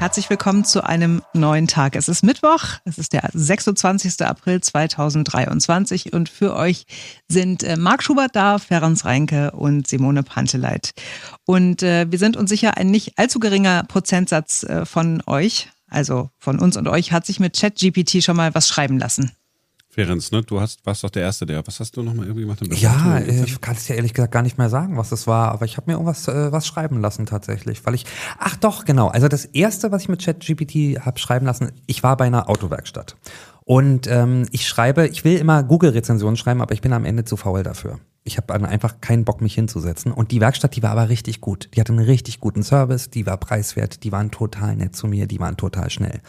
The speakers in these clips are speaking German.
Herzlich willkommen zu einem neuen Tag. Es ist Mittwoch, es ist der 26. April 2023 und für euch sind äh, Marc Schubert da, Ferenc Reinke und Simone Panteleit. Und äh, wir sind uns sicher, ein nicht allzu geringer Prozentsatz äh, von euch, also von uns und euch, hat sich mit ChatGPT schon mal was schreiben lassen. Ferenc, ne? Du hast, warst doch der Erste, der. Was hast du nochmal irgendwie gemacht? Ja, ich kann es dir ehrlich gesagt gar nicht mehr sagen, was das war, aber ich habe mir irgendwas äh, was schreiben lassen tatsächlich, weil ich. Ach doch, genau. Also das erste, was ich mit ChatGPT habe schreiben lassen, ich war bei einer Autowerkstatt. Und ähm, ich schreibe, ich will immer Google-Rezensionen schreiben, aber ich bin am Ende zu faul dafür. Ich habe einfach keinen Bock, mich hinzusetzen. Und die Werkstatt, die war aber richtig gut. Die hatte einen richtig guten Service, die war preiswert, die waren total nett zu mir, die waren total schnell.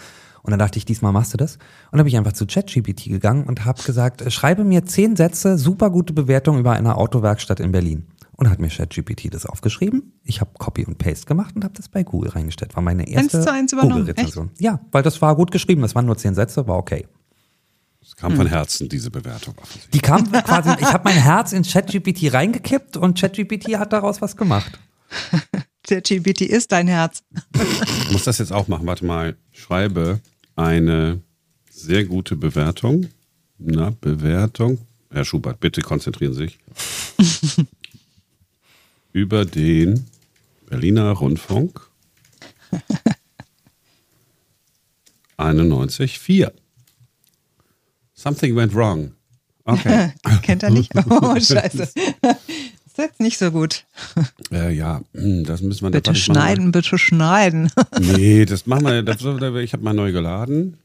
Und dann dachte ich, diesmal machst du das. Und dann bin ich einfach zu ChatGPT gegangen und habe gesagt, äh, schreibe mir zehn Sätze, super gute Bewertung über eine Autowerkstatt in Berlin. Und hat mir ChatGPT das aufgeschrieben. Ich habe Copy und Paste gemacht und habe das bei Google reingestellt. War meine erste Google-Rezension. Ja, weil das war gut geschrieben. Das waren nur zehn Sätze, war okay. Es kam von Herzen, diese Bewertung. Die kam quasi, ich habe mein Herz in ChatGPT reingekippt und ChatGPT hat daraus was gemacht. ChatGPT ist dein Herz. Ich muss das jetzt auch machen. Warte mal. Schreibe eine sehr gute Bewertung. Na, Bewertung. Herr Schubert, bitte konzentrieren Sie sich. über den Berliner Rundfunk 91,4. Something went wrong. Okay. Kennt er nicht? Oh, scheiße. Das ist jetzt nicht so gut. Äh, ja, hm, das müssen wir Bitte schneiden, bitte schneiden. Nee, das machen wir. Das, ich habe mal neu geladen.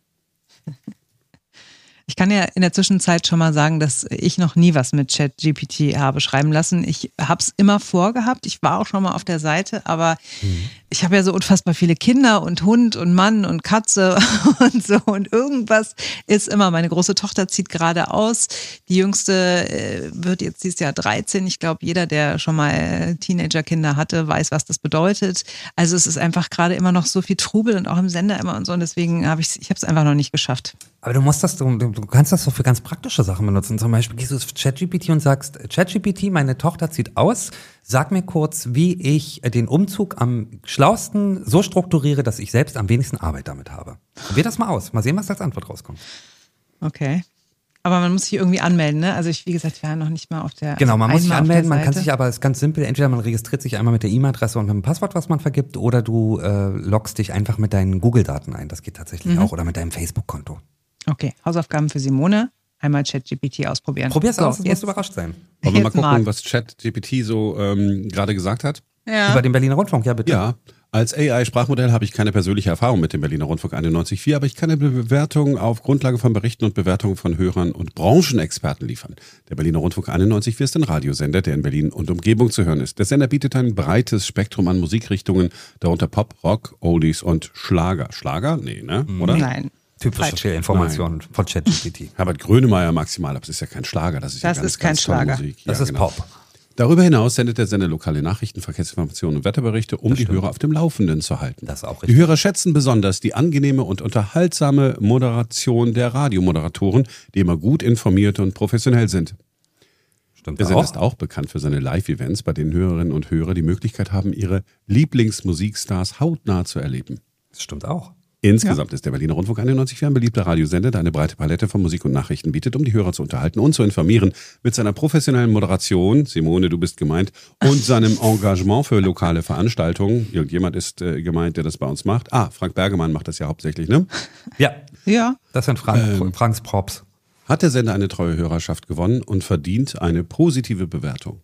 Ich kann ja in der Zwischenzeit schon mal sagen, dass ich noch nie was mit ChatGPT habe schreiben lassen. Ich habe es immer vorgehabt. Ich war auch schon mal auf der Seite, aber mhm. ich habe ja so unfassbar viele Kinder und Hund und Mann und Katze und so. Und irgendwas ist immer. Meine große Tochter zieht gerade aus. Die jüngste äh, wird jetzt dieses Jahr 13. Ich glaube, jeder, der schon mal Teenagerkinder hatte, weiß, was das bedeutet. Also es ist einfach gerade immer noch so viel Trubel und auch im Sender immer und so. Und deswegen habe ich, ich habe es einfach noch nicht geschafft. Aber du musst das, du, du kannst das doch für ganz praktische Sachen benutzen. Zum Beispiel gehst du zu ChatGPT und sagst, ChatGPT, meine Tochter zieht aus. Sag mir kurz, wie ich den Umzug am schlausten so strukturiere, dass ich selbst am wenigsten Arbeit damit habe. Probier das mal aus. Mal sehen, was als Antwort rauskommt. Okay. Aber man muss sich irgendwie anmelden, ne? Also ich, wie gesagt, wir waren noch nicht mal auf der. Genau, man muss sich anmelden, man kann sich aber, ist ganz simpel, entweder man registriert sich einmal mit der E-Mail-Adresse und mit dem Passwort, was man vergibt, oder du äh, loggst dich einfach mit deinen Google-Daten ein. Das geht tatsächlich mhm. auch. Oder mit deinem Facebook-Konto. Okay, Hausaufgaben für Simone. Einmal ChatGPT ausprobieren. Probier's so, aus, jetzt überrascht sein. Wollen wir mal gucken, Marc. was ChatGPT so ähm, gerade gesagt hat? Ja. Über den Berliner Rundfunk, ja bitte. Ja, als AI-Sprachmodell habe ich keine persönliche Erfahrung mit dem Berliner Rundfunk 91.4, aber ich kann eine Bewertung auf Grundlage von Berichten und Bewertungen von Hörern und Branchenexperten liefern. Der Berliner Rundfunk 91.4 ist ein Radiosender, der in Berlin und Umgebung zu hören ist. Der Sender bietet ein breites Spektrum an Musikrichtungen, darunter Pop, Rock, Oldies und Schlager. Schlager? Nee, ne? Oder? Nein. Typische Fehlinformationen von ChatGPT. Herbert Grönemeyer maximal, aber das ist ja kein Schlager, das ist das ja ganz, ist kein ganz Schlager. Musik. Das ja, ist genau. Pop. Darüber hinaus sendet der Sender lokale Nachrichten, Verkehrsinformationen und Wetterberichte, um Das die stimmt. Hörer auf dem Laufenden zu halten. Das ist auch Die richtig. Hörer schätzen besonders die angenehme und unterhaltsame Moderation der Radiomoderatoren, die immer gut informiert und professionell sind. Stimmt Der Sender auch. ist auch bekannt für seine Live-Events, bei denen Hörerinnen und Hörer die Möglichkeit haben, ihre Lieblingsmusikstars hautnah zu erleben. Das stimmt auch. Insgesamt ist der Berliner Rundfunk 91 ein beliebter Radiosender, der eine breite Palette von Musik und Nachrichten bietet, um die Hörer zu unterhalten und zu informieren. Mit seiner professionellen Moderation, Simone, du bist gemeint, und seinem Engagement für lokale Veranstaltungen. Irgendjemand ist äh, gemeint, der das bei uns macht. Ah, Frank Bergemann macht das ja hauptsächlich, ne? Ja, Ja. das sind Frank, Ähm. Franks Props. Hat der Sender eine treue Hörerschaft gewonnen und verdient eine positive Bewertung.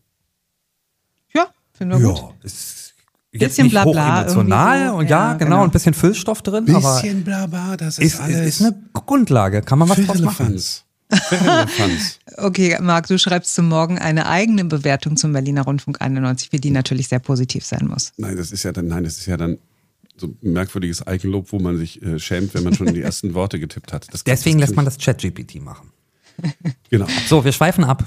Ja, finden wir gut. ist jetzt Bisschen nicht Blabla hochemotional so. und ja, Ja, genau, genau. ein bisschen Füllstoff drin, aber blabla, das ist, ist, ist eine Grundlage. Kann man was draus machen? Okay, Marc, du schreibst zum Morgen eine eigene Bewertung zum Berliner Rundfunk 91, für die natürlich sehr positiv sein muss. Nein, das ist ja dann, nein, das ist ja dann so ein merkwürdiges Eigenlob, wo man sich äh, schämt, wenn man schon die ersten Worte getippt hat. Das, Deswegen das lässt man das ChatGPT machen. Genau. So, wir schweifen ab.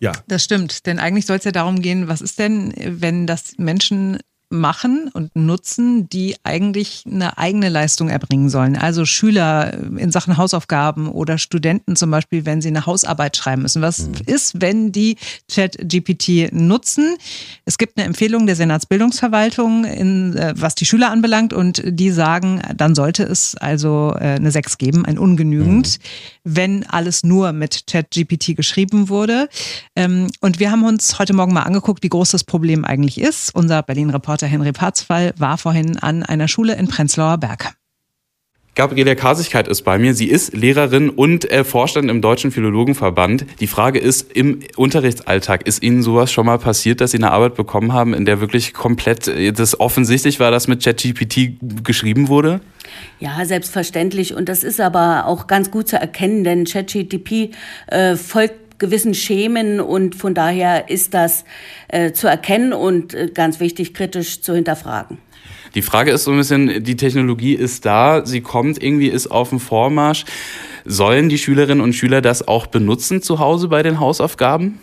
Ja. Das stimmt, denn eigentlich soll es ja darum gehen, was ist denn, wenn das Menschen machen und nutzen, die eigentlich eine eigene Leistung erbringen sollen. Also Schüler in Sachen Hausaufgaben oder Studenten zum Beispiel, wenn sie eine Hausarbeit schreiben müssen. Was mhm. ist, wenn die Chat-GPT nutzen? Es gibt eine Empfehlung der Senatsbildungsverwaltung, in, äh, was die Schüler anbelangt, und die sagen, dann sollte es also äh, eine 6 geben, ein ungenügend, mhm. wenn alles nur mit Chat-GPT geschrieben wurde. Ähm, und wir haben uns heute Morgen mal angeguckt, wie groß das Problem eigentlich ist. Unser Berlin-Reporter Henry Parzfall war vorhin an einer Schule in Prenzlauer Berg. Gabriele Kasigkeit ist bei mir. Sie ist Lehrerin und äh, Vorstand im Deutschen Philologenverband. Die Frage ist, im Unterrichtsalltag, ist Ihnen sowas schon mal passiert, dass Sie eine Arbeit bekommen haben, in der wirklich komplett äh, das offensichtlich war, dass mit ChatGPT geschrieben wurde? Ja, selbstverständlich. Und das ist aber auch ganz gut zu erkennen, denn ChatGPT äh, folgt gewissen Schemen und von daher ist das äh, zu erkennen und äh, ganz wichtig kritisch zu hinterfragen. Die Frage ist so ein bisschen, die Technologie ist da, sie kommt irgendwie, ist auf dem Vormarsch. Sollen die Schülerinnen und Schüler das auch benutzen zu Hause bei den Hausaufgaben?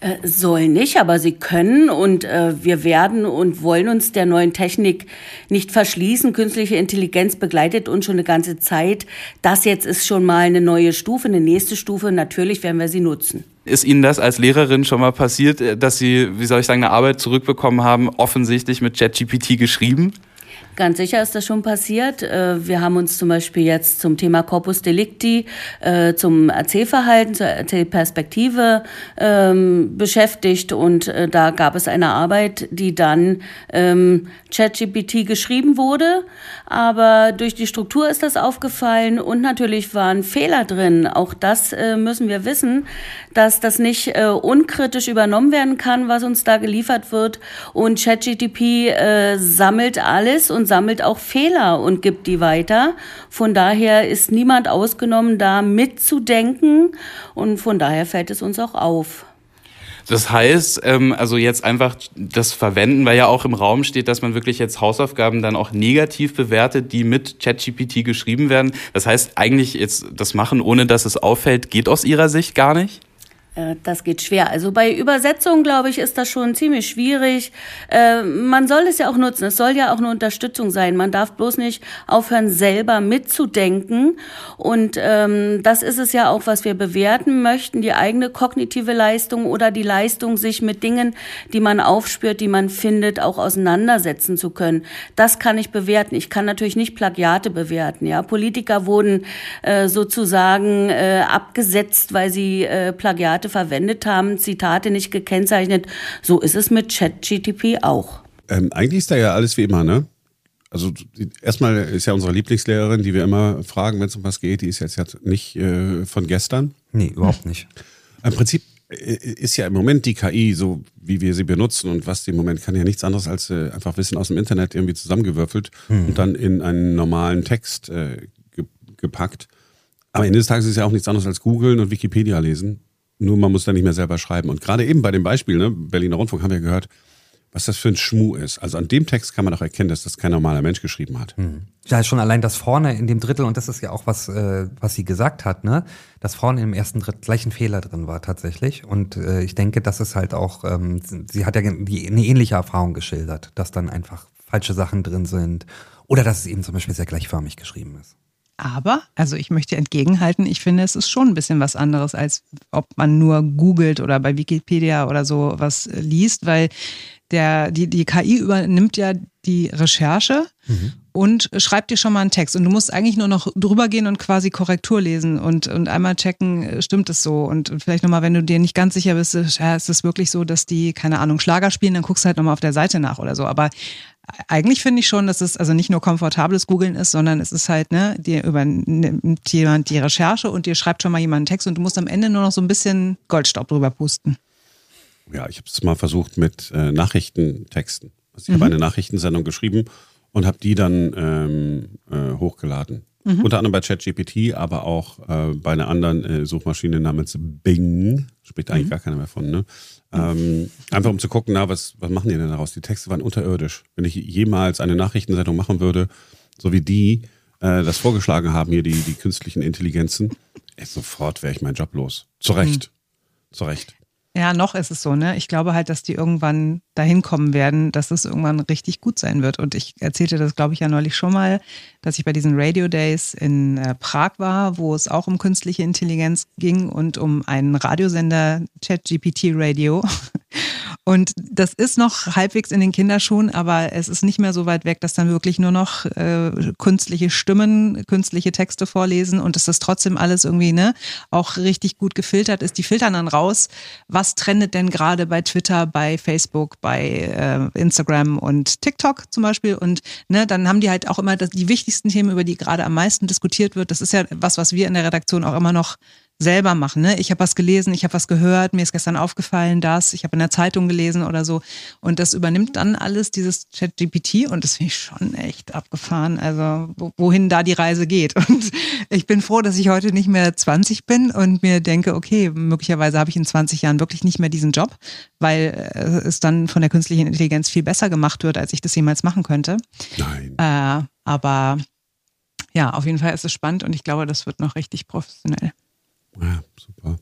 Äh, sollen nicht, aber sie können und äh, wir werden und wollen uns der neuen Technik nicht verschließen. Künstliche Intelligenz begleitet uns schon eine ganze Zeit. Das jetzt ist schon mal eine neue Stufe, eine nächste Stufe. Natürlich werden wir sie nutzen. Ist Ihnen das als Lehrerin schon mal passiert, äh, dass Sie, wie soll ich sagen, eine Arbeit zurückbekommen haben, offensichtlich mit ChatGPT geschrieben? Ganz sicher ist das schon passiert. Äh, wir haben uns zum Beispiel jetzt zum Thema Corpus Delicti, äh, zum Erzählverhalten, zur Erzählperspektive ähm, beschäftigt und äh, da gab es eine Arbeit, die dann ähm, ChatGPT geschrieben wurde, aber durch die Struktur ist das aufgefallen und natürlich waren Fehler drin. Auch das müssen wir wissen, dass das nicht unkritisch übernommen werden kann, was uns da geliefert wird und ChatGPT sammelt alles und sammelt auch Fehler und gibt die weiter. Von daher ist niemand ausgenommen, da mitzudenken und von daher fällt es uns auch auf. Das heißt, ähm, also jetzt einfach das Verwenden, weil ja auch im Raum steht, dass man wirklich jetzt Hausaufgaben dann auch negativ bewertet, die mit ChatGPT geschrieben werden. Das heißt, eigentlich jetzt das machen, ohne dass es auffällt, geht aus Ihrer Sicht gar nicht? Äh, das geht schwer. Also bei Übersetzung, glaube ich, ist das schon ziemlich schwierig. Äh, man soll es ja auch nutzen. Es soll ja auch eine Unterstützung sein. Man darf bloß nicht aufhören, selber mitzudenken. Und ähm, das ist es ja auch, was wir bewerten möchten, die eigene kognitive Leistung oder die Leistung, sich mit Dingen, die man aufspürt, die man findet, auch auseinandersetzen zu können. Das kann ich bewerten. Ich kann natürlich nicht Plagiate bewerten. Ja, Politiker wurden äh, sozusagen äh, abgesetzt, weil sie äh, Plagiate Zitate verwendet haben, Zitate nicht gekennzeichnet. So ist es mit ChatGTP auch. Ähm, eigentlich ist da ja alles wie immer, ne? Also erstmal ist ja unsere Lieblingslehrerin, die wir immer fragen, wenn es um was geht, die ist jetzt, jetzt nicht äh, von gestern. Nee, überhaupt nicht. Im Prinzip äh, ist ja im Moment die KI, so wie wir sie benutzen und was die im Moment kann, ja nichts anderes als äh, einfach Wissen aus dem Internet irgendwie zusammengewürfelt hm. und dann in einen normalen Text äh, ge gepackt. Am Ende des Tages ist es ja auch nichts anderes als googeln und Wikipedia lesen. Nur man muss da nicht mehr selber schreiben. Und gerade eben bei dem Beispiel, ne, Berliner Rundfunk, haben wir gehört, was das für ein Schmuh ist. Also an dem Text kann man doch erkennen, dass das kein normaler Mensch geschrieben hat. Hm. Ja, schon allein das vorne in dem Drittel, und das ist ja auch was, äh, was sie gesagt hat, ne, dass vorne im ersten Drittel gleich ein Fehler drin war tatsächlich. Und äh, ich denke, das ist halt auch, ähm, sie hat ja die, eine ähnliche Erfahrung geschildert, dass dann einfach falsche Sachen drin sind oder dass es eben zum Beispiel sehr gleichförmig geschrieben ist. Aber, also ich möchte entgegenhalten, ich finde, es ist schon ein bisschen was anderes, als ob man nur googelt oder bei Wikipedia oder so was liest, weil der, die, die KI übernimmt ja die Recherche mhm. und schreibt dir schon mal einen Text. Und du musst eigentlich nur noch drüber gehen und quasi Korrektur lesen und, und einmal checken, stimmt es so? Und vielleicht nochmal, wenn du dir nicht ganz sicher bist, ist es wirklich so, dass die, keine Ahnung, Schlager spielen, dann guckst du halt nochmal auf der Seite nach oder so. Aber eigentlich finde ich schon, dass es also nicht nur komfortables Googeln ist, sondern es ist halt, ne, dir übernimmt jemand die Recherche und dir schreibt schon mal jemand einen Text und du musst am Ende nur noch so ein bisschen Goldstaub drüber pusten. Ja, ich habe es mal versucht mit äh, Nachrichtentexten. Also ich mhm. habe eine Nachrichtensendung geschrieben und habe die dann ähm, äh, hochgeladen. Mhm. Unter anderem bei ChatGPT, aber auch äh, bei einer anderen äh, Suchmaschine namens Bing. Spricht eigentlich mhm. gar keiner mehr von, ne? Ähm, einfach um zu gucken, na, was, was machen die denn daraus? Die Texte waren unterirdisch. Wenn ich jemals eine Nachrichtensendung machen würde, so wie die äh, das vorgeschlagen haben, hier die, die künstlichen Intelligenzen, ey, sofort wäre ich meinen Job los. Zu Recht. Mhm. Zu Recht. Ja, noch ist es so, ne? Ich glaube halt, dass die irgendwann dahin kommen werden, dass es irgendwann richtig gut sein wird. Und ich erzählte das, glaube ich, ja neulich schon mal, dass ich bei diesen Radio Days in äh, Prag war, wo es auch um künstliche Intelligenz ging und um einen Radiosender ChatGPT Radio. Und das ist noch halbwegs in den Kinderschuhen, aber es ist nicht mehr so weit weg, dass dann wirklich nur noch äh, künstliche Stimmen, künstliche Texte vorlesen und dass das trotzdem alles irgendwie ne, auch richtig gut gefiltert ist. Die filtern dann raus, was trendet denn gerade bei Twitter, bei Facebook, bei äh, Instagram und TikTok zum Beispiel. Und ne, dann haben die halt auch immer das, die wichtigsten Themen, über die gerade am meisten diskutiert wird. Das ist ja was, was wir in der Redaktion auch immer noch selber machen. Ne? Ich habe was gelesen, ich habe was gehört, mir ist gestern aufgefallen, das, ich habe in der Zeitung gelesen oder so. Und das übernimmt dann alles dieses Chat-GPT und das finde ich schon echt abgefahren. Also wohin da die Reise geht. Und ich bin froh, dass ich heute nicht mehr 20 bin und mir denke, okay, möglicherweise habe ich in 20 Jahren wirklich nicht mehr diesen Job, weil äh, es dann von der künstlichen Intelligenz viel besser gemacht wird, als ich das jemals machen könnte. Nein. Äh, aber ja, auf jeden Fall ist es spannend und ich glaube, das wird noch richtig professionell. Ja, super.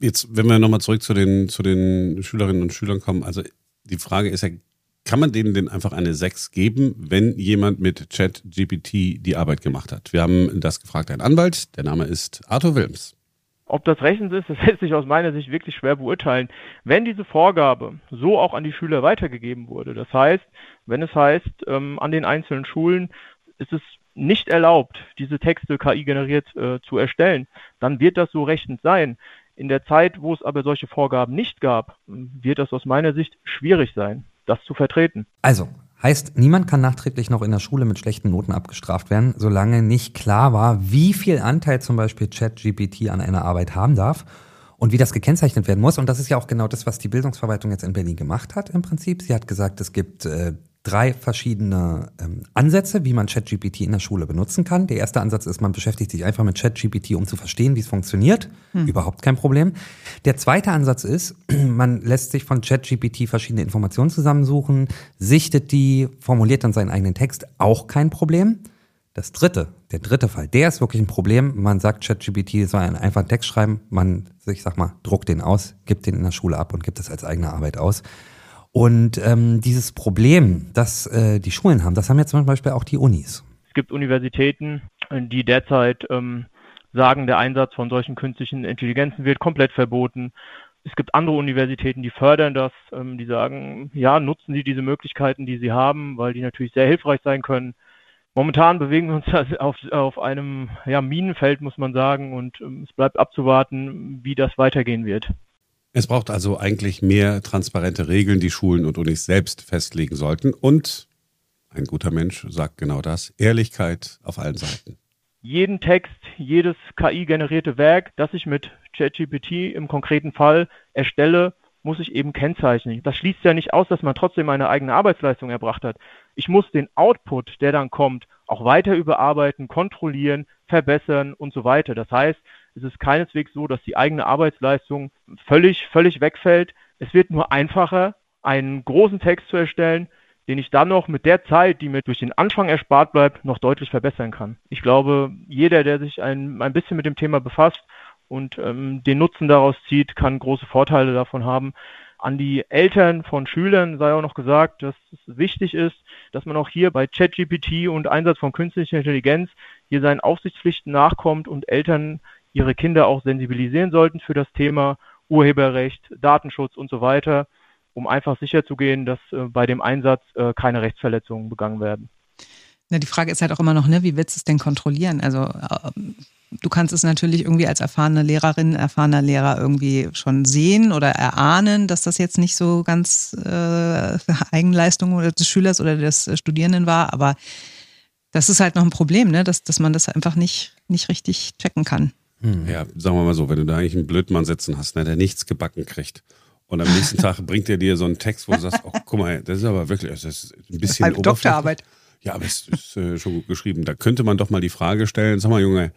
Jetzt, wenn wir nochmal zurück zu den, zu den Schülerinnen und Schülern kommen, also die Frage ist ja, kann man denen denn einfach eine 6 geben, wenn jemand mit Chat-GPT die Arbeit gemacht hat? Wir haben das gefragt, ein Anwalt, der Name ist Arthur Wilms. Ob das rechtens ist, das lässt sich aus meiner Sicht wirklich schwer beurteilen. Wenn diese Vorgabe so auch an die Schüler weitergegeben wurde, das heißt, wenn es heißt, ähm, an den einzelnen Schulen ist es nicht erlaubt, diese Texte KI generiert äh, zu erstellen, dann wird das so rechtens sein. In der Zeit, wo es aber solche Vorgaben nicht gab, wird das aus meiner Sicht schwierig sein, das zu vertreten. Also, heißt, niemand kann nachträglich noch in der Schule mit schlechten Noten abgestraft werden, solange nicht klar war, wie viel Anteil zum Beispiel ChatGPT an einer Arbeit haben darf und wie das gekennzeichnet werden muss. Und das ist ja auch genau das, was die Bildungsverwaltung jetzt in Berlin gemacht hat im Prinzip. Sie hat gesagt, es gibt äh, drei verschiedene ähm, Ansätze, wie man ChatGPT in der Schule benutzen kann. Der erste Ansatz ist, man beschäftigt sich einfach mit ChatGPT, um zu verstehen, wie es funktioniert. Hm. Überhaupt kein Problem. Der zweite Ansatz ist, man lässt sich von ChatGPT verschiedene Informationen zusammensuchen, sichtet die, formuliert dann seinen eigenen Text. Auch kein Problem. Das dritte, der dritte Fall, der ist wirklich ein Problem. Man sagt, ChatGPT soll einen einfachen Text schreiben. Man, ich sag mal, druckt den aus, gibt den in der Schule ab und gibt es als eigene Arbeit aus. Und ähm, dieses Problem, das äh, die Schulen haben, das haben ja zum Beispiel auch die Unis. Es gibt Universitäten, die derzeit ähm, sagen, der Einsatz von solchen künstlichen Intelligenzen wird komplett verboten. Es gibt andere Universitäten, die fördern das, ähm, die sagen, ja, nutzen Sie diese Möglichkeiten, die Sie haben, weil die natürlich sehr hilfreich sein können. Momentan bewegen wir uns auf, auf einem ja, Minenfeld, muss man sagen, und ähm, es bleibt abzuwarten, wie das weitergehen wird. Es braucht also eigentlich mehr transparente Regeln, die Schulen und Unis selbst festlegen sollten. Und ein guter Mensch sagt genau das, Ehrlichkeit auf allen Seiten. Jeden Text, jedes KI-generierte Werk, das ich mit ChatGPT im konkreten Fall erstelle, muss ich eben kennzeichnen. Das schließt ja nicht aus, dass man trotzdem eine eigene Arbeitsleistung erbracht hat. Ich muss den Output, der dann kommt, auch weiter überarbeiten, kontrollieren, verbessern und so weiter. Das heißt, es ist keineswegs so, dass die eigene Arbeitsleistung völlig, völlig wegfällt. Es wird nur einfacher, einen großen Text zu erstellen, den ich dann noch mit der Zeit, die mir durch den Anfang erspart bleibt, noch deutlich verbessern kann. Ich glaube, jeder, der sich ein, ein bisschen mit dem Thema befasst und ähm, den Nutzen daraus zieht, kann große Vorteile davon haben. An die Eltern von Schülern sei auch noch gesagt, dass es wichtig ist, dass man auch hier bei ChatGPT und Einsatz von künstlicher Intelligenz hier seinen Aufsichtspflichten nachkommt und Eltern ihre Kinder auch sensibilisieren sollten für das Thema Urheberrecht, Datenschutz und so weiter, um einfach sicherzugehen, dass äh, bei dem Einsatz äh, keine Rechtsverletzungen begangen werden. Ja, die Frage ist halt auch immer noch, ne, wie willst du es denn kontrollieren? Also äh, du kannst es natürlich irgendwie als erfahrene Lehrerin, erfahrener Lehrer irgendwie schon sehen oder erahnen, dass das jetzt nicht so ganz äh, Eigenleistung des Schülers oder des Studierenden war, aber das ist halt noch ein Problem, ne? dass, dass man das einfach nicht, nicht richtig checken kann. Hm. Ja, sagen wir mal so, wenn du da eigentlich einen Blödmann sitzen hast, ne, der nichts gebacken kriegt. Und am nächsten Tag bringt er dir so einen Text, wo du sagst, oh, guck mal, das ist aber wirklich, das ist ein bisschen Eine Doktorarbeit. Ja, aber es ist äh, schon gut geschrieben. Da könnte man doch mal die Frage stellen, sag mal, Junge,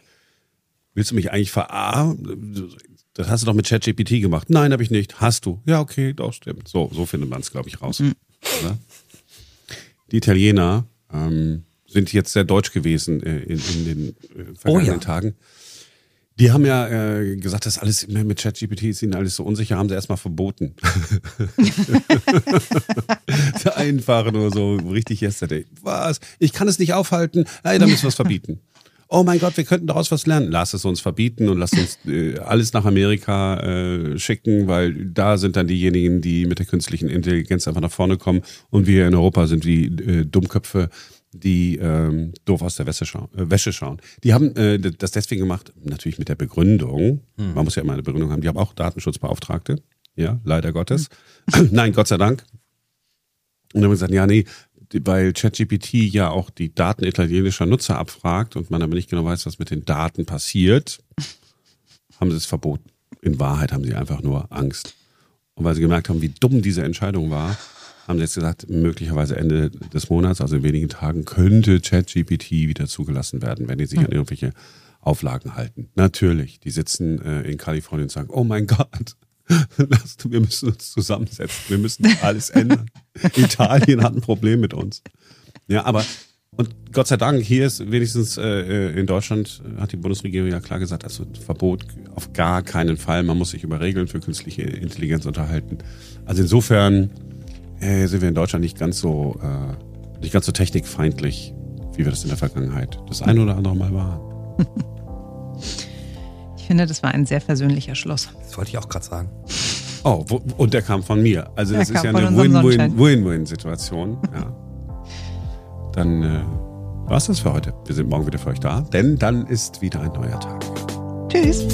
willst du mich eigentlich verarmen? Das hast du doch mit ChatGPT gemacht. Nein, habe ich nicht. Hast du? Ja, okay, doch, stimmt. So, so findet man es, glaube ich, raus. Mhm. Die Italiener ähm, sind jetzt sehr deutsch gewesen äh, in, in, den äh, vergangenen oh, ja. Tagen Die haben ja äh, gesagt, das alles mit ChatGPT ist ihnen alles so unsicher, haben sie erstmal verboten. Einfach nur so richtig yesterday. Was? Ich kann es nicht aufhalten. Hey, dann müssen wir es verbieten. Oh mein Gott, wir könnten daraus was lernen. Lass es uns verbieten und lass uns äh, alles nach Amerika äh, schicken, weil da sind dann diejenigen, die mit der künstlichen Intelligenz einfach nach vorne kommen und wir in Europa sind wie äh, Dummköpfe, die ähm, doof aus der Wäsche schauen, äh, Wäsche schauen. Die haben äh, das deswegen gemacht, natürlich mit der Begründung. Hm. Man muss ja immer eine Begründung haben. Die haben auch Datenschutzbeauftragte. Ja, leider Gottes. Hm. Nein, Gott sei Dank. Und dann haben wir gesagt, ja, nee, weil ChatGPT ja auch die Daten italienischer Nutzer abfragt und man aber nicht genau weiß, was mit den Daten passiert, haben sie es verboten. In Wahrheit haben sie einfach nur Angst. Und weil sie gemerkt haben, wie dumm diese Entscheidung war, haben sie jetzt gesagt, möglicherweise Ende des Monats, also in wenigen Tagen, könnte ChatGPT wieder zugelassen werden, wenn die sich an irgendwelche Auflagen halten. Natürlich, die sitzen äh, in Kalifornien und sagen, oh mein Gott, wir müssen uns zusammensetzen, wir müssen alles ändern. Italien hat ein Problem mit uns. Ja, aber und Gott sei Dank, hier ist wenigstens äh, in Deutschland hat die Bundesregierung ja klar gesagt, also Verbot auf gar keinen Fall. Man muss sich über Regeln für künstliche Intelligenz unterhalten. Also insofern äh, sind wir in Deutschland nicht ganz so, äh, nicht ganz so technikfeindlich, wie wir das in der Vergangenheit das ein oder andere Mal waren. Ich finde, das war ein sehr versöhnlicher Schluss. Das wollte ich auch gerade sagen. Oh, wo, und der kam von mir. Also das ist ja eine Win-Win-Win-Win-Situation. Ja. Dann äh, war es das für heute. Wir sind morgen wieder für euch da, denn dann ist wieder ein neuer Tag. Tschüss.